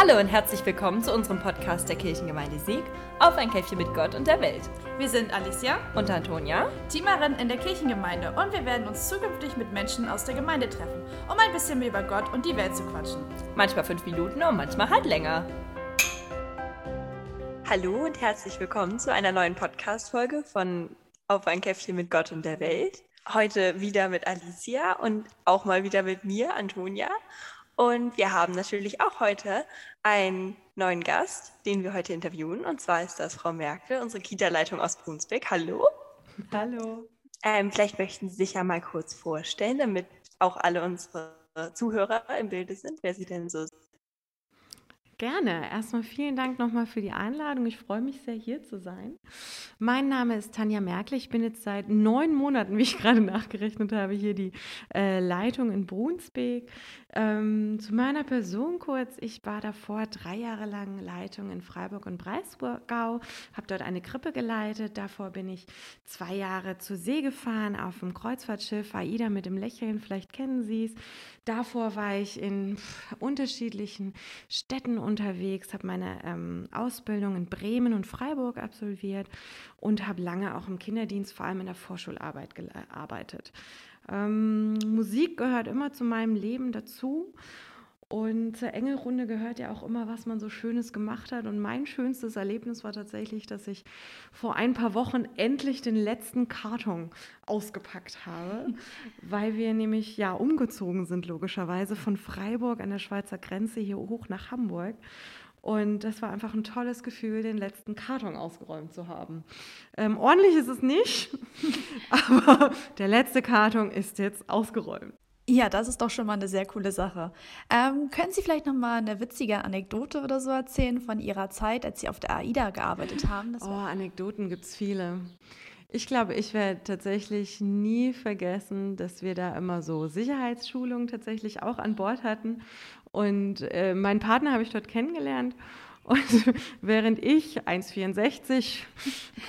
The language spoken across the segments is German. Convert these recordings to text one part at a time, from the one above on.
Hallo und herzlich willkommen zu unserem Podcast der Kirchengemeinde Sieg auf ein Käffchen mit Gott und der Welt. Wir sind Alicia und Antonia, Teamerin in der Kirchengemeinde und wir werden uns zukünftig mit Menschen aus der Gemeinde treffen, um ein bisschen mehr über Gott und die Welt zu quatschen. Manchmal fünf Minuten und manchmal halt länger. Hallo und herzlich willkommen zu einer neuen Podcast-Folge von Auf ein Käffchen mit Gott und der Welt. Heute wieder mit Alicia und auch mal wieder mit mir, Antonia. Und wir haben natürlich auch heute einen neuen Gast, den wir heute interviewen. Und zwar ist das Frau Merkel, unsere Kita-Leitung aus Brunsbeck. Hallo. Hallo. Ähm, vielleicht möchten Sie sich ja mal kurz vorstellen, damit auch alle unsere Zuhörer im Bilde sind, wer Sie denn so sind. Gerne. Erstmal vielen Dank nochmal für die Einladung. Ich freue mich sehr, hier zu sein. Mein Name ist Tanja Merkel. Ich bin jetzt seit neun Monaten, wie ich gerade nachgerechnet habe, hier die äh, Leitung in Brunsbeck. Ähm, zu meiner Person kurz. Ich war davor drei Jahre lang Leitung in Freiburg und Breisgau, habe dort eine Krippe geleitet. Davor bin ich zwei Jahre zur See gefahren auf dem Kreuzfahrtschiff AIDA mit dem Lächeln. Vielleicht kennen Sie es. Davor war ich in unterschiedlichen Städten unterwegs, habe meine ähm, Ausbildung in Bremen und Freiburg absolviert und habe lange auch im Kinderdienst, vor allem in der Vorschularbeit gearbeitet. Ähm, Musik gehört immer zu meinem Leben dazu. Und zur Engelrunde gehört ja auch immer, was man so Schönes gemacht hat. Und mein schönstes Erlebnis war tatsächlich, dass ich vor ein paar Wochen endlich den letzten Karton ausgepackt habe, weil wir nämlich ja umgezogen sind, logischerweise, von Freiburg an der Schweizer Grenze hier hoch nach Hamburg. Und das war einfach ein tolles Gefühl, den letzten Karton ausgeräumt zu haben. Ähm, ordentlich ist es nicht, aber der letzte Karton ist jetzt ausgeräumt. Ja, das ist doch schon mal eine sehr coole Sache. Ähm, können Sie vielleicht noch mal eine witzige Anekdote oder so erzählen von Ihrer Zeit, als Sie auf der AIDA gearbeitet haben? oh, Anekdoten gibt es viele. Ich glaube, ich werde tatsächlich nie vergessen, dass wir da immer so Sicherheitsschulungen tatsächlich auch an Bord hatten. Und äh, meinen Partner habe ich dort kennengelernt. Und während ich 1,64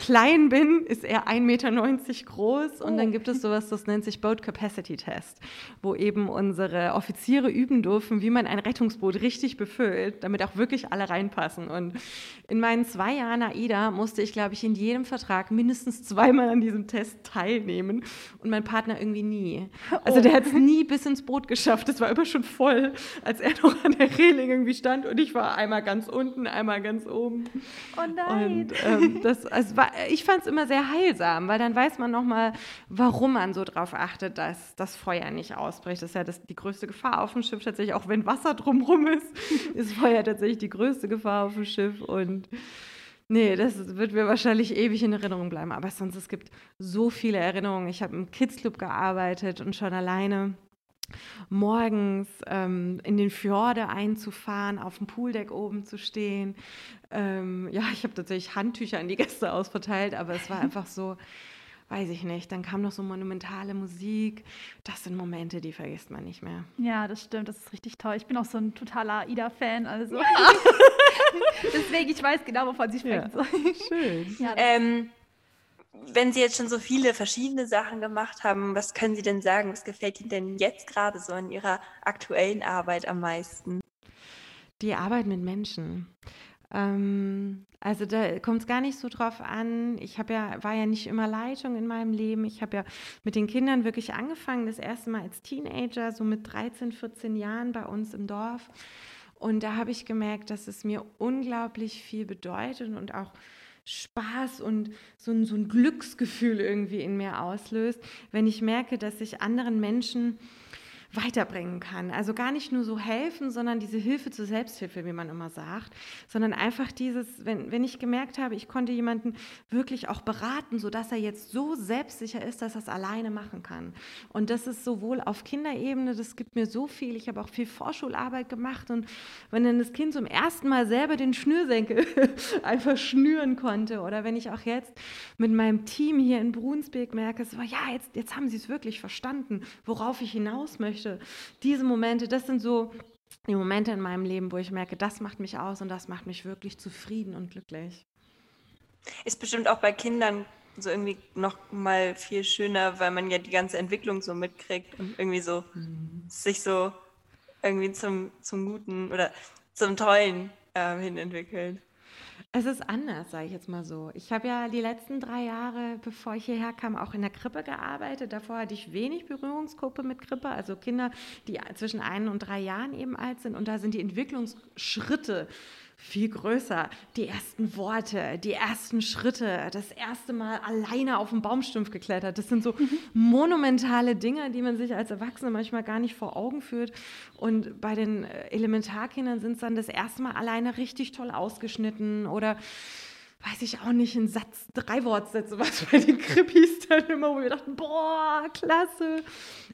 klein bin, ist er 1,90 Meter groß. Und dann oh. gibt es sowas, das nennt sich Boat Capacity Test, wo eben unsere Offiziere üben dürfen, wie man ein Rettungsboot richtig befüllt, damit auch wirklich alle reinpassen. Und in meinen zwei Jahren AIDA musste ich, glaube ich, in jedem Vertrag mindestens zweimal an diesem Test teilnehmen. Und mein Partner irgendwie nie. Also der hat es nie bis ins Boot geschafft. Es war immer schon voll, als er noch an der Reling irgendwie stand. Und ich war einmal ganz unten unten, einmal ganz oben. Oh nein. Und, ähm, das, also war, ich fand es immer sehr heilsam, weil dann weiß man nochmal, warum man so darauf achtet, dass das Feuer nicht ausbricht. Das ist ja das, die größte Gefahr auf dem Schiff tatsächlich, auch wenn Wasser drumherum ist, ist Feuer tatsächlich die größte Gefahr auf dem Schiff. Und Nee, das wird mir wahrscheinlich ewig in Erinnerung bleiben. Aber sonst, es gibt so viele Erinnerungen. Ich habe im Kids Club gearbeitet und schon alleine morgens ähm, in den Fjorde einzufahren, auf dem Pooldeck oben zu stehen. Ähm, ja, ich habe tatsächlich Handtücher an die Gäste ausverteilt, aber es war einfach so, weiß ich nicht. Dann kam noch so monumentale Musik. Das sind Momente, die vergisst man nicht mehr. Ja, das stimmt. Das ist richtig toll. Ich bin auch so ein totaler AIDA-Fan. Also. Ja. Deswegen, ich weiß genau, wovon Sie sprechen. Ja, schön. Ja, wenn Sie jetzt schon so viele verschiedene Sachen gemacht haben, was können Sie denn sagen? Was gefällt Ihnen denn jetzt gerade so in Ihrer aktuellen Arbeit am meisten? Die Arbeit mit Menschen. Ähm, also da kommt es gar nicht so drauf an. Ich habe ja, war ja nicht immer Leitung in meinem Leben. Ich habe ja mit den Kindern wirklich angefangen, das erste Mal als Teenager, so mit 13, 14 Jahren bei uns im Dorf. Und da habe ich gemerkt, dass es mir unglaublich viel bedeutet und auch Spaß und so ein, so ein Glücksgefühl irgendwie in mir auslöst, wenn ich merke, dass ich anderen Menschen weiterbringen kann. Also gar nicht nur so helfen, sondern diese Hilfe zur Selbsthilfe, wie man immer sagt, sondern einfach dieses, wenn, wenn ich gemerkt habe, ich konnte jemanden wirklich auch beraten, sodass er jetzt so selbstsicher ist, dass er es alleine machen kann. Und das ist sowohl auf Kinderebene, das gibt mir so viel. Ich habe auch viel Vorschularbeit gemacht und wenn dann das Kind zum ersten Mal selber den Schnürsenkel einfach schnüren konnte oder wenn ich auch jetzt mit meinem Team hier in Brunsbeck merke, so, ja, jetzt, jetzt haben sie es wirklich verstanden, worauf ich hinaus möchte möchte. Diese Momente, das sind so die Momente in meinem Leben, wo ich merke, das macht mich aus und das macht mich wirklich zufrieden und glücklich. Ist bestimmt auch bei Kindern so irgendwie noch mal viel schöner, weil man ja die ganze Entwicklung so mitkriegt und irgendwie so mhm. sich so irgendwie zum, zum Guten oder zum Tollen ähm, hin entwickelt. Es ist anders, sage ich jetzt mal so. Ich habe ja die letzten drei Jahre, bevor ich hierher kam, auch in der Krippe gearbeitet. Davor hatte ich wenig Berührungsgruppe mit Krippe, also Kinder, die zwischen ein und drei Jahren eben alt sind. Und da sind die Entwicklungsschritte viel größer. Die ersten Worte, die ersten Schritte, das erste Mal alleine auf den Baumstumpf geklettert. Das sind so monumentale Dinge, die man sich als Erwachsene manchmal gar nicht vor Augen führt. Und bei den äh, Elementarkindern sind es dann das erste Mal alleine richtig toll ausgeschnitten oder weiß ich auch nicht, ein Satz, drei Wortsätze, was bei den Krippis dann immer, wo wir dachten, boah, klasse.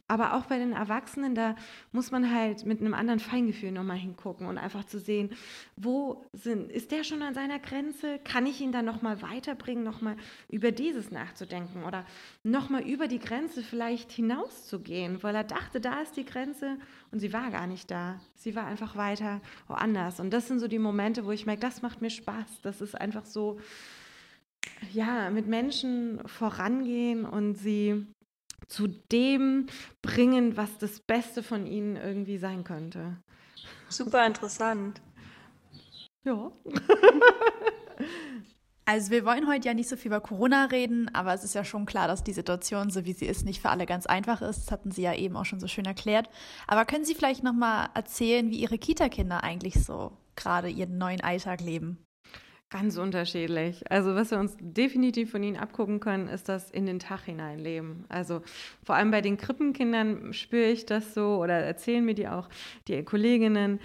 Aber auch bei den Erwachsenen, da muss man halt mit einem anderen Feingefühl nochmal hingucken und einfach zu sehen, wo sind, ist der schon an seiner Grenze? Kann ich ihn dann nochmal weiterbringen, nochmal über dieses nachzudenken oder nochmal über die Grenze vielleicht hinauszugehen, weil er dachte, da ist die Grenze und sie war gar nicht da. Sie war einfach weiter woanders. Und das sind so die Momente, wo ich merke, das macht mir Spaß. Das ist einfach so, ja, mit Menschen vorangehen und sie zu dem bringen, was das Beste von ihnen irgendwie sein könnte. Super interessant. Ja. Also wir wollen heute ja nicht so viel über Corona reden, aber es ist ja schon klar, dass die Situation, so wie sie ist, nicht für alle ganz einfach ist. Das hatten Sie ja eben auch schon so schön erklärt. Aber können Sie vielleicht noch mal erzählen, wie Ihre Kita-Kinder eigentlich so gerade ihren neuen Alltag leben? Ganz unterschiedlich. Also was wir uns definitiv von ihnen abgucken können, ist das in den Tag hineinleben. Also vor allem bei den Krippenkindern spüre ich das so oder erzählen mir die auch die Kolleginnen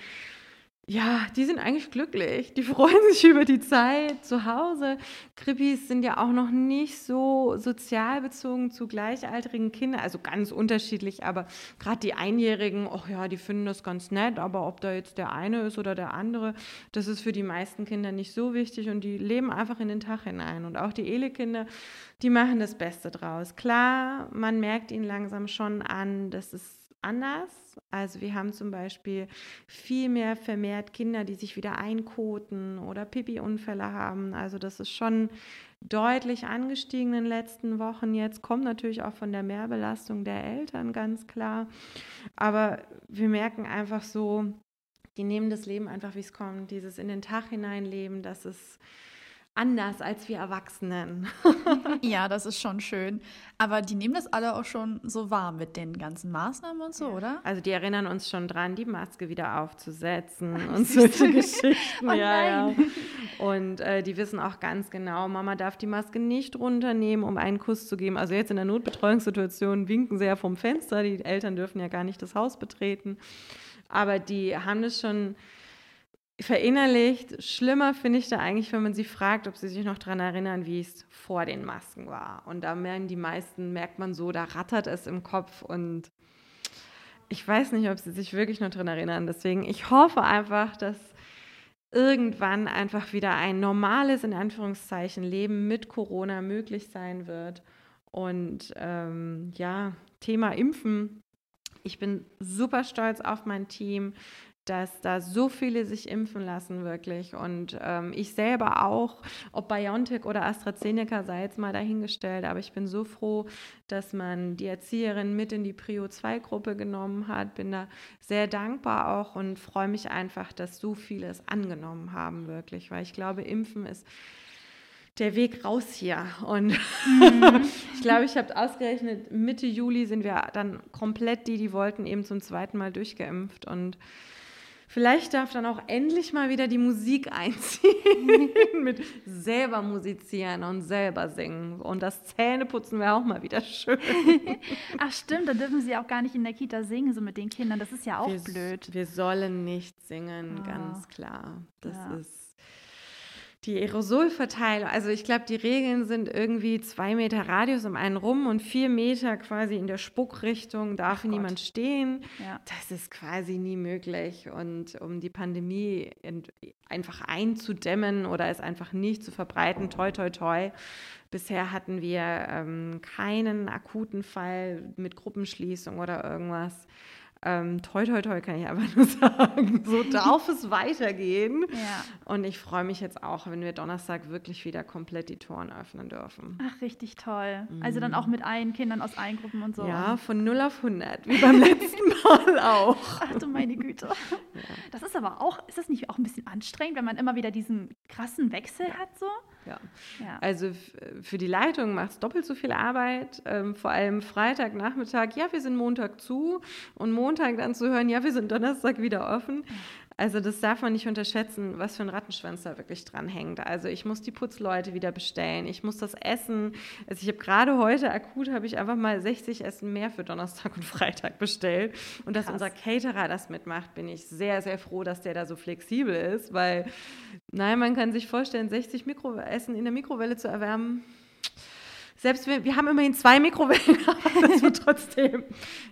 ja, die sind eigentlich glücklich. Die freuen sich über die Zeit zu Hause. Krippis sind ja auch noch nicht so sozial bezogen zu gleichaltrigen Kindern, also ganz unterschiedlich, aber gerade die Einjährigen, ach ja, die finden das ganz nett, aber ob da jetzt der eine ist oder der andere, das ist für die meisten Kinder nicht so wichtig und die leben einfach in den Tag hinein. Und auch die Ele-Kinder, die machen das Beste draus. Klar, man merkt ihnen langsam schon an, dass es anders. Also wir haben zum Beispiel viel mehr vermehrt Kinder, die sich wieder einkoten oder Pipi-Unfälle haben. Also das ist schon deutlich angestiegen in den letzten Wochen. Jetzt kommt natürlich auch von der Mehrbelastung der Eltern ganz klar. Aber wir merken einfach so, die nehmen das Leben einfach, wie es kommt. Dieses in den Tag hineinleben, das ist anders als wir Erwachsenen. ja, das ist schon schön. Aber die nehmen das alle auch schon so wahr mit den ganzen Maßnahmen und so, oder? Also die erinnern uns schon dran, die Maske wieder aufzusetzen Ach, und solche Geschichten. oh, ja, ja. Und äh, die wissen auch ganz genau, Mama darf die Maske nicht runternehmen, um einen Kuss zu geben. Also jetzt in der Notbetreuungssituation winken sie ja vom Fenster. Die Eltern dürfen ja gar nicht das Haus betreten. Aber die haben das schon verinnerlicht. Schlimmer finde ich da eigentlich, wenn man sie fragt, ob sie sich noch daran erinnern, wie es vor den Masken war. Und da merken die meisten, merkt man so, da rattert es im Kopf und ich weiß nicht, ob sie sich wirklich noch daran erinnern. Deswegen, ich hoffe einfach, dass irgendwann einfach wieder ein normales, in Anführungszeichen, Leben mit Corona möglich sein wird. Und ähm, ja, Thema Impfen. Ich bin super stolz auf mein Team dass da so viele sich impfen lassen, wirklich. Und ähm, ich selber auch, ob BioNTech oder AstraZeneca sei jetzt mal dahingestellt, aber ich bin so froh, dass man die Erzieherin mit in die Prio-2-Gruppe genommen hat. Bin da sehr dankbar auch und freue mich einfach, dass so viele es angenommen haben, wirklich, weil ich glaube, Impfen ist der Weg raus hier. Und mhm. ich glaube, ich habe ausgerechnet, Mitte Juli sind wir dann komplett die, die wollten, eben zum zweiten Mal durchgeimpft. Und Vielleicht darf dann auch endlich mal wieder die Musik einziehen mit selber musizieren und selber singen. Und das Zähneputzen wäre auch mal wieder schön. Ach stimmt, da dürfen sie auch gar nicht in der Kita singen, so mit den Kindern. Das ist ja auch wir, blöd. Wir sollen nicht singen, oh. ganz klar. Das ja. ist die Aerosolverteilung, also ich glaube, die Regeln sind irgendwie zwei Meter Radius um einen rum und vier Meter quasi in der Spuckrichtung darf Ach niemand Gott. stehen. Ja. Das ist quasi nie möglich. Und um die Pandemie einfach einzudämmen oder es einfach nicht zu verbreiten, toi, toi, toi. Bisher hatten wir ähm, keinen akuten Fall mit Gruppenschließung oder irgendwas. Ähm, toi, toi, toi, kann ich einfach nur sagen. So darf es weitergehen. Ja. Und ich freue mich jetzt auch, wenn wir Donnerstag wirklich wieder komplett die Toren öffnen dürfen. Ach, richtig toll. Mhm. Also dann auch mit allen Kindern aus allen Gruppen und so. Ja, von 0 auf 100, wie beim letzten Mal auch. Ach du meine Güte. Ja. Das ist aber auch, ist das nicht auch ein bisschen anstrengend, wenn man immer wieder diesen krassen Wechsel ja. hat so? Ja. ja. Also für die Leitung macht es doppelt so viel Arbeit. Ähm, vor allem Freitagnachmittag, ja, wir sind Montag zu. Und Montag dann zu hören, ja, wir sind Donnerstag wieder offen. Also das darf man nicht unterschätzen, was für ein Rattenschwanz da wirklich dran hängt. Also ich muss die Putzleute wieder bestellen, ich muss das Essen. Also ich habe gerade heute akut habe ich einfach mal 60 Essen mehr für Donnerstag und Freitag bestellt. Und Krass. dass unser Caterer das mitmacht, bin ich sehr, sehr froh, dass der da so flexibel ist, weil, nein, man kann sich vorstellen, 60 Mikroessen in der Mikrowelle zu erwärmen selbst wir, wir haben immerhin zwei Mikrowellen, das wird trotzdem.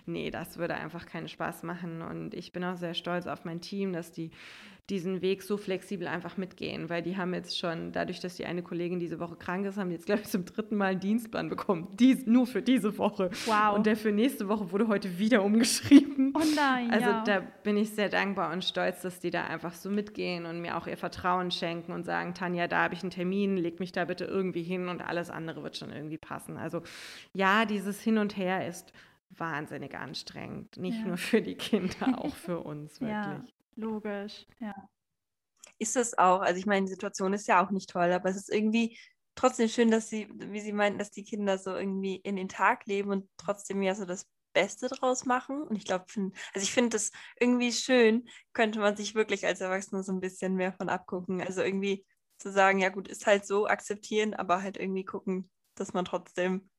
Nee, das würde einfach keinen Spaß machen. Und ich bin auch sehr stolz auf mein Team, dass die diesen Weg so flexibel einfach mitgehen, weil die haben jetzt schon, dadurch, dass die eine Kollegin diese Woche krank ist, haben die jetzt, glaube ich, zum dritten Mal einen Dienstplan bekommen. Dies, nur für diese Woche. Wow. Und der für nächste Woche wurde heute wieder umgeschrieben. Oh nein. Also ja. da bin ich sehr dankbar und stolz, dass die da einfach so mitgehen und mir auch ihr Vertrauen schenken und sagen, Tanja, da habe ich einen Termin, leg mich da bitte irgendwie hin und alles andere wird schon irgendwie passen. Also ja, dieses Hin und Her ist wahnsinnig anstrengend. Nicht ja. nur für die Kinder, auch für uns, wirklich. Ja. Logisch, ja. Ist es auch. Also ich meine, die Situation ist ja auch nicht toll, aber es ist irgendwie trotzdem schön, dass sie, wie sie meinten, dass die Kinder so irgendwie in den Tag leben und trotzdem ja so das Beste draus machen. Und ich glaube, also ich finde das irgendwie schön, könnte man sich wirklich als Erwachsene so ein bisschen mehr von abgucken. Also irgendwie zu sagen, ja gut, ist halt so, akzeptieren, aber halt irgendwie gucken, dass man trotzdem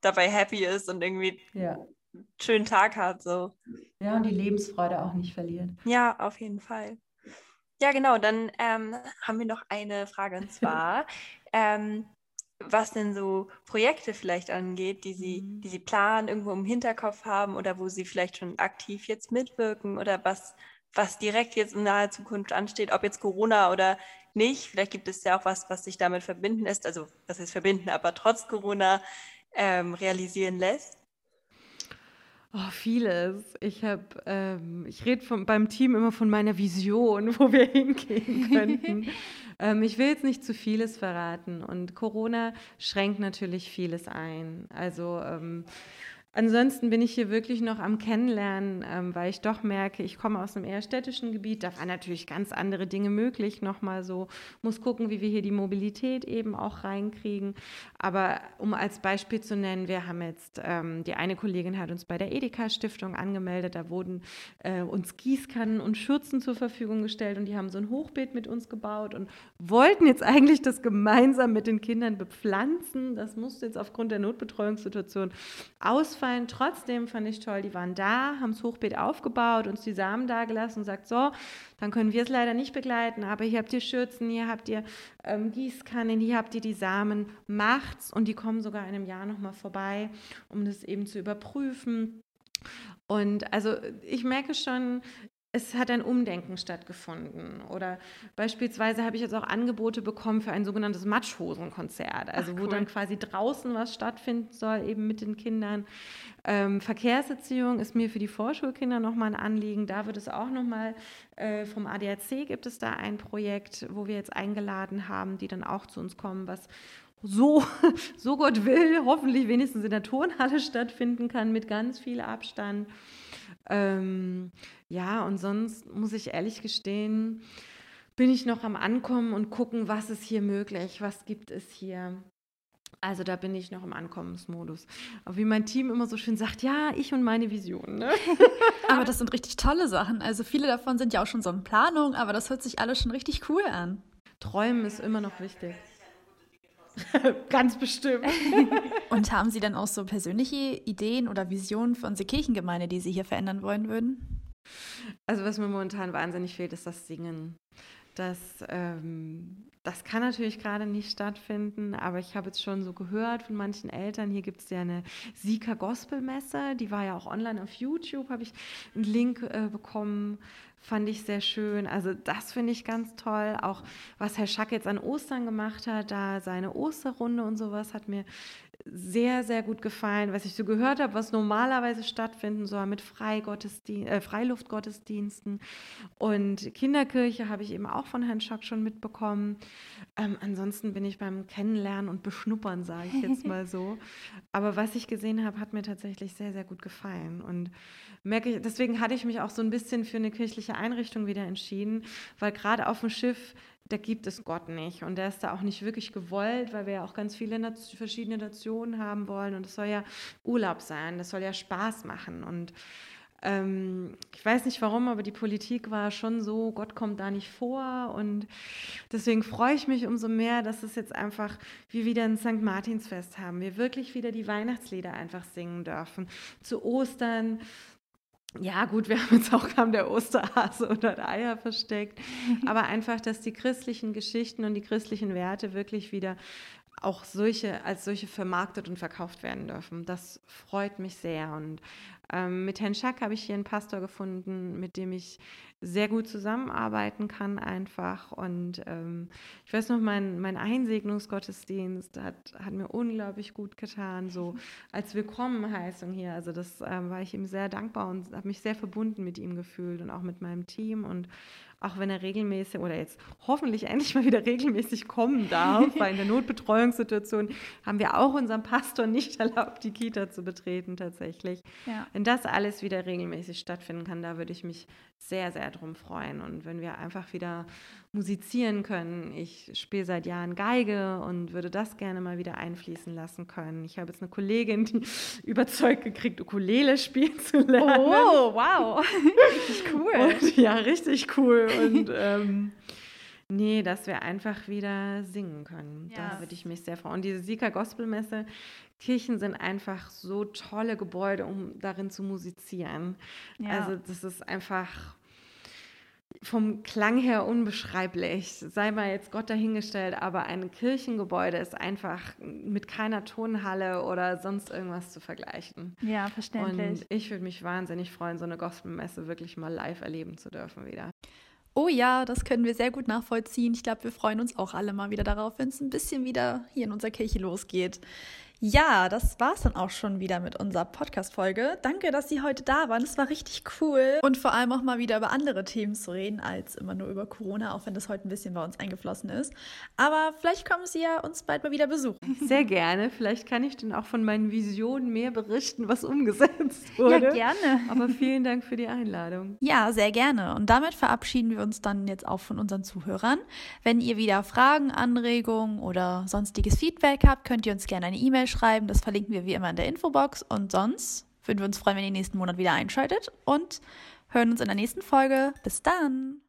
dabei happy ist und irgendwie ja schönen Tag hat. So. Ja, und die Lebensfreude auch nicht verliert. Ja, auf jeden Fall. Ja, genau. Dann ähm, haben wir noch eine Frage und zwar, ähm, was denn so Projekte vielleicht angeht, die Sie, mhm. die Sie planen, irgendwo im Hinterkopf haben oder wo Sie vielleicht schon aktiv jetzt mitwirken oder was, was direkt jetzt in naher Zukunft ansteht, ob jetzt Corona oder nicht. Vielleicht gibt es ja auch was, was sich damit verbinden lässt, also was ist verbinden, aber trotz Corona ähm, realisieren lässt. Oh, vieles. Ich habe, ähm, ich rede beim Team immer von meiner Vision, wo wir hingehen könnten. ähm, ich will jetzt nicht zu vieles verraten und Corona schränkt natürlich vieles ein. Also ähm, Ansonsten bin ich hier wirklich noch am Kennenlernen, ähm, weil ich doch merke, ich komme aus einem eher städtischen Gebiet, da waren natürlich ganz andere Dinge möglich, nochmal so, muss gucken, wie wir hier die Mobilität eben auch reinkriegen. Aber um als Beispiel zu nennen, wir haben jetzt, ähm, die eine Kollegin hat uns bei der Edeka-Stiftung angemeldet, da wurden äh, uns Gießkannen und Schürzen zur Verfügung gestellt und die haben so ein Hochbeet mit uns gebaut und wollten jetzt eigentlich das gemeinsam mit den Kindern bepflanzen. Das musste jetzt aufgrund der Notbetreuungssituation ausfallen ausfallen. Trotzdem fand ich toll, die waren da, haben das Hochbeet aufgebaut, uns die Samen dagelassen und sagt, so, dann können wir es leider nicht begleiten, aber hier habt ihr Schürzen, hier habt ihr ähm, Gießkannen, hier habt ihr die Samen, macht's und die kommen sogar in einem Jahr nochmal vorbei, um das eben zu überprüfen. Und also ich merke schon, es hat ein Umdenken stattgefunden. Oder beispielsweise habe ich jetzt auch Angebote bekommen für ein sogenanntes Matschhosenkonzert, also Ach, cool. wo dann quasi draußen was stattfinden soll, eben mit den Kindern. Ähm, Verkehrserziehung ist mir für die Vorschulkinder nochmal ein Anliegen. Da wird es auch nochmal äh, vom ADAC gibt es da ein Projekt, wo wir jetzt eingeladen haben, die dann auch zu uns kommen, was so, so Gott will, hoffentlich wenigstens in der Turnhalle stattfinden kann mit ganz viel Abstand. Ähm, ja, und sonst muss ich ehrlich gestehen, bin ich noch am Ankommen und gucken, was ist hier möglich, was gibt es hier. Also da bin ich noch im Ankommensmodus. Aber wie mein Team immer so schön sagt, ja, ich und meine Vision. Ne? aber das sind richtig tolle Sachen. Also viele davon sind ja auch schon so in Planung, aber das hört sich alles schon richtig cool an. Träumen ist immer noch wichtig. Ganz bestimmt. Und haben Sie dann auch so persönliche Ideen oder Visionen für unsere Kirchengemeinde, die Sie hier verändern wollen würden? Also was mir momentan wahnsinnig fehlt, ist das Singen. Das, ähm, das kann natürlich gerade nicht stattfinden, aber ich habe jetzt schon so gehört von manchen Eltern, hier gibt es ja eine Sika Gospelmesse, die war ja auch online auf YouTube, habe ich einen Link äh, bekommen fand ich sehr schön. Also das finde ich ganz toll. Auch was Herr Schack jetzt an Ostern gemacht hat, da seine Osterrunde und sowas hat mir sehr, sehr gut gefallen, was ich so gehört habe, was normalerweise stattfinden soll mit Freigottesdien äh, Freiluftgottesdiensten. Und Kinderkirche habe ich eben auch von Herrn Schock schon mitbekommen. Ähm, ansonsten bin ich beim Kennenlernen und Beschnuppern, sage ich jetzt mal so. Aber was ich gesehen habe, hat mir tatsächlich sehr, sehr gut gefallen. Und merke ich, deswegen hatte ich mich auch so ein bisschen für eine kirchliche Einrichtung wieder entschieden, weil gerade auf dem Schiff da gibt es Gott nicht. Und der ist da auch nicht wirklich gewollt, weil wir ja auch ganz viele verschiedene Nationen haben wollen. Und es soll ja Urlaub sein, das soll ja Spaß machen. Und ähm, ich weiß nicht warum, aber die Politik war schon so, Gott kommt da nicht vor. Und deswegen freue ich mich umso mehr, dass es jetzt einfach wir wieder ein St. Martinsfest haben. Wir wirklich wieder die Weihnachtslieder einfach singen dürfen. Zu Ostern ja, gut, wir haben jetzt auch kam der Osterhase unter der Eier versteckt, aber einfach, dass die christlichen Geschichten und die christlichen Werte wirklich wieder auch solche als solche vermarktet und verkauft werden dürfen. Das freut mich sehr und ähm, mit Herrn Schack habe ich hier einen Pastor gefunden, mit dem ich sehr gut zusammenarbeiten kann einfach. Und ähm, ich weiß noch, mein, mein Einsegnungsgottesdienst hat, hat mir unglaublich gut getan, so als Willkommenheißung hier. Also das ähm, war ich ihm sehr dankbar und habe mich sehr verbunden mit ihm gefühlt und auch mit meinem Team und auch wenn er regelmäßig oder jetzt hoffentlich endlich mal wieder regelmäßig kommen darf, weil in der Notbetreuungssituation haben wir auch unserem Pastor nicht erlaubt, die Kita zu betreten tatsächlich. Ja. Wenn das alles wieder regelmäßig stattfinden kann, da würde ich mich sehr, sehr drum freuen. Und wenn wir einfach wieder musizieren können. Ich spiele seit Jahren Geige und würde das gerne mal wieder einfließen lassen können. Ich habe jetzt eine Kollegin, die überzeugt gekriegt, Ukulele spielen zu lernen. Oh, wow. richtig cool. Und, ja, richtig cool. Und ähm, nee, dass wir einfach wieder singen können. Ja. Da würde ich mich sehr freuen. Und diese Sika Gospelmesse, Kirchen sind einfach so tolle Gebäude, um darin zu musizieren. Ja. Also das ist einfach vom Klang her unbeschreiblich. Sei mal jetzt Gott dahingestellt, aber ein Kirchengebäude ist einfach mit keiner Tonhalle oder sonst irgendwas zu vergleichen. Ja, verständlich. Und ich würde mich wahnsinnig freuen, so eine Gospelmesse wirklich mal live erleben zu dürfen wieder. Oh ja, das können wir sehr gut nachvollziehen. Ich glaube, wir freuen uns auch alle mal wieder darauf, wenn es ein bisschen wieder hier in unserer Kirche losgeht. Ja, das war's dann auch schon wieder mit unserer Podcast-Folge. Danke, dass Sie heute da waren. Es war richtig cool. Und vor allem auch mal wieder über andere Themen zu reden, als immer nur über Corona, auch wenn das heute ein bisschen bei uns eingeflossen ist. Aber vielleicht kommen Sie ja uns bald mal wieder besuchen. Sehr gerne. Vielleicht kann ich dann auch von meinen Visionen mehr berichten, was umgesetzt wurde. Ja, gerne. Aber vielen Dank für die Einladung. Ja, sehr gerne. Und damit verabschieden wir uns dann jetzt auch von unseren Zuhörern. Wenn ihr wieder Fragen, Anregungen oder sonstiges Feedback habt, könnt ihr uns gerne eine E-Mail schreiben. Das verlinken wir wie immer in der Infobox. Und sonst würden wir uns freuen, wenn ihr nächsten Monat wieder einschaltet und hören uns in der nächsten Folge. Bis dann!